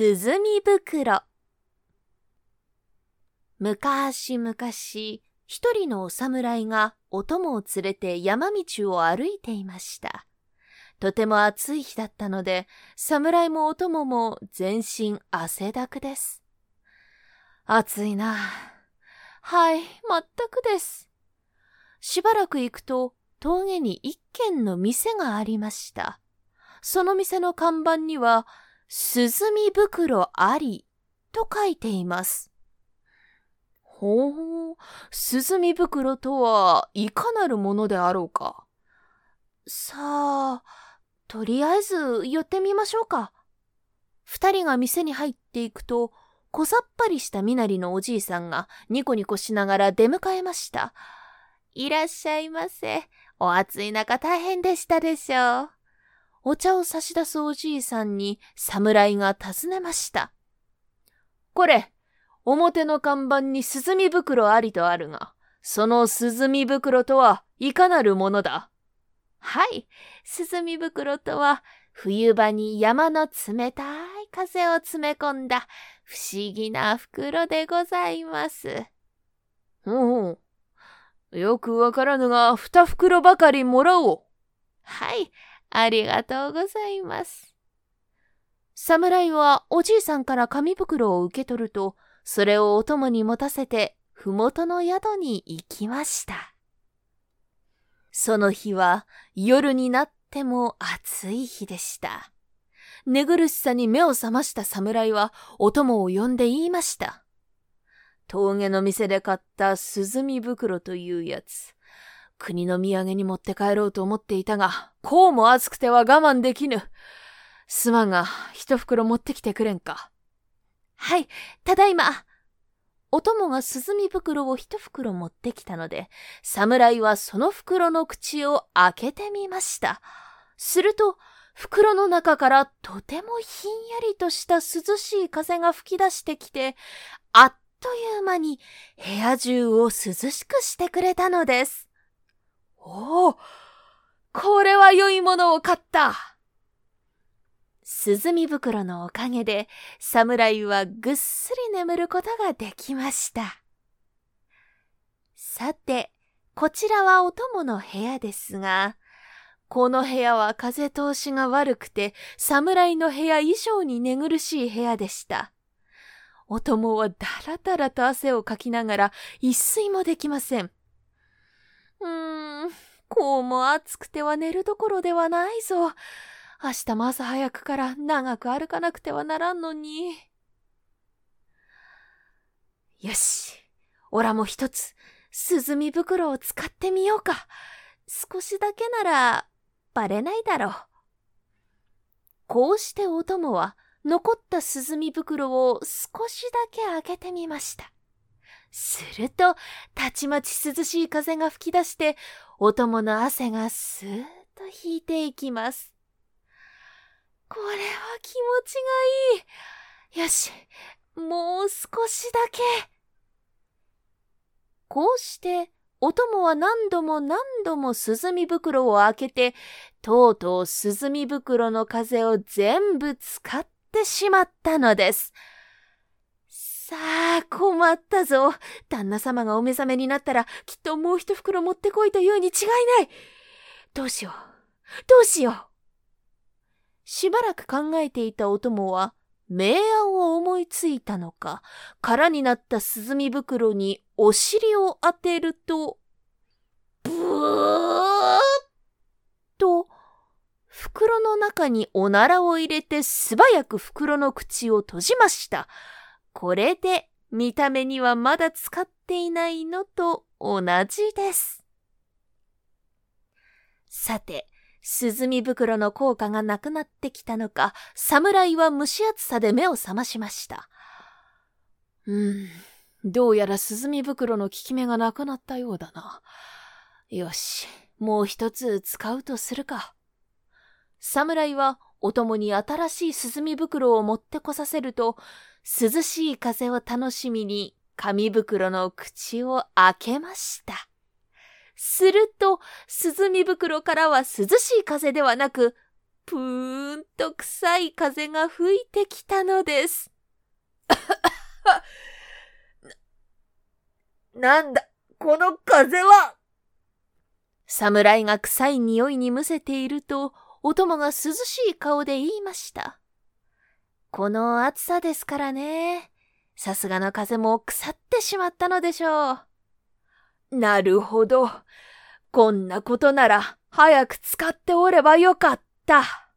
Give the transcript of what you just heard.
涼み袋。昔々、一人のお侍がお供を連れて山道を歩いていました。とても暑い日だったので、侍もお供も全身汗だくです。暑いな。はい、まったくです。しばらく行くと、峠に一軒の店がありました。その店の看板には、涼み袋ありと書いています。ほう、涼み袋とはいかなるものであろうか。さあ、とりあえず寄ってみましょうか。二人が店に入っていくと、小さっぱりした身なりのおじいさんがニコニコしながら出迎えました。いらっしゃいませ。お暑い中大変でしたでしょう。お茶を差し出すおじいさんに侍が尋ねました。これ、表の看板に涼み袋ありとあるが、その涼み袋とはいかなるものだはい、涼み袋とは、冬場に山の冷たい風を詰め込んだ不思議な袋でございます。うん。よくわからぬが、二袋ばかりもらおう。はい、ありがとうございます。侍はおじいさんから紙袋を受け取ると、それをお供に持たせて、ふもとの宿に行きました。その日は夜になっても暑い日でした。寝苦しさに目を覚ました侍はお供を呼んで言いました。峠の店で買った涼み袋というやつ。国の土産に持って帰ろうと思っていたが、こうも暑くては我慢できぬ。すまんが、一袋持ってきてくれんか。はい、ただいま。お供が涼み袋を一袋持ってきたので、侍はその袋の口を開けてみました。すると、袋の中からとてもひんやりとした涼しい風が吹き出してきて、あっという間に部屋中を涼しくしてくれたのです。おお、これは良いものを買った。涼み袋のおかげで侍はぐっすり眠ることができました。さて、こちらはお供の部屋ですが、この部屋は風通しが悪くて侍の部屋以上に寝苦しい部屋でした。お供はだらだらと汗をかきながら一睡もできません。うーん、こうも暑くては寝るどころではないぞ。明日も朝早くから長く歩かなくてはならんのに。よし、おらも一つ、涼み袋を使ってみようか。少しだけなら、バレないだろう。こうしてお供は、残った涼み袋を少しだけ開けてみました。すると、たちまち涼しい風が吹き出して、お供の汗がスーッと引いていきます。これは気持ちがいい。よし、もう少しだけ。こうして、お供は何度も何度も涼み袋を開けて、とうとう涼み袋の風を全部使ってしまったのです。困ったぞ。旦那様がお目覚めになったら、きっともう一袋持ってこいというに違いない。どうしよう。どうしよう。しばらく考えていたお供は、明暗を思いついたのか、空になった涼み袋にお尻を当てると、ブーッと、袋の中におならを入れて素早く袋の口を閉じました。これで見た目にはまだ使っていないのと同じです。さて、涼み袋の効果がなくなってきたのか、侍は蒸し暑さで目を覚ましました。うーん、どうやら涼み袋の効き目がなくなったようだな。よし、もう一つ使うとするか。侍はお供に新しい涼み袋を持ってこさせると、涼しい風を楽しみに紙袋の口を開けました。すると、涼み袋からは涼しい風ではなく、ぷーんと臭い風が吹いてきたのです。な、なんだ、この風は？侍が臭い匂いにむせていると、お供が涼しい顔で言いました。この暑さですからね。さすがの風も腐ってしまったのでしょう。なるほど。こんなことなら早く使っておればよかった。